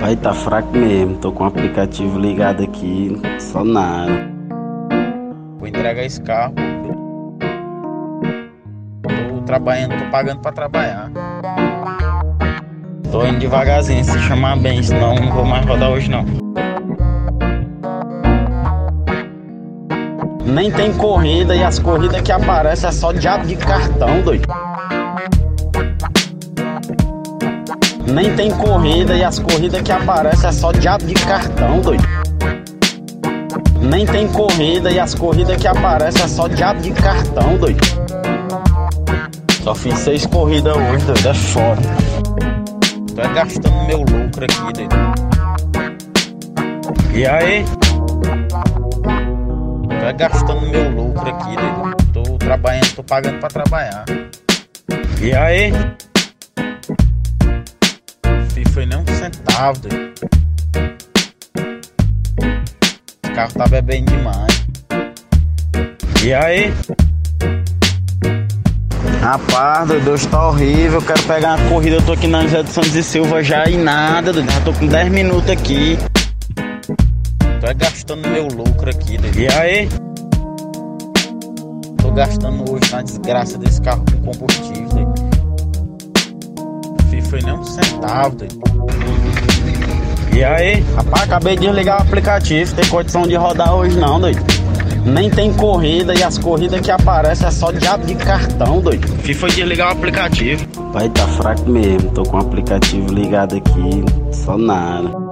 Pai, tá fraco mesmo. Tô com o aplicativo ligado aqui, só nada. Vou entregar esse carro. Tô trabalhando, tô pagando pra trabalhar. Tô indo devagarzinho, se chamar bem, senão não vou mais rodar hoje não. Nem tem corrida e as corridas que aparecem é só diabo de cartão, doido. Nem tem corrida e as corridas que aparecem é só diabo de cartão, doido. Nem tem corrida e as corridas que aparecem é só diabo de cartão, doido. Só fiz seis corridas hoje, doido, é foda. Tô é gastando meu lucro aqui, doido. E aí? Tô é gastando meu lucro aqui, doido. Tô trabalhando, tô pagando pra trabalhar. E aí? Doido. Esse carro tá bebendo demais. E aí? Rapaz, doido, hoje tá horrível. Quero pegar uma corrida. Eu tô aqui na José de Santos e Silva já e nada, doido. Já tô com 10 minutos aqui. Tô é gastando meu lucro aqui, doido. E aí? Tô gastando hoje na desgraça desse carro com combustível, doido. Foi nem um centavo, doido. E aí? Rapaz, acabei de desligar o aplicativo. Tem condição de rodar hoje não, doido. Nem tem corrida e as corridas que aparecem é só diabo de cartão, doido. Fiz foi desligar o aplicativo. Pai, tá fraco mesmo. Tô com o aplicativo ligado aqui, só nada.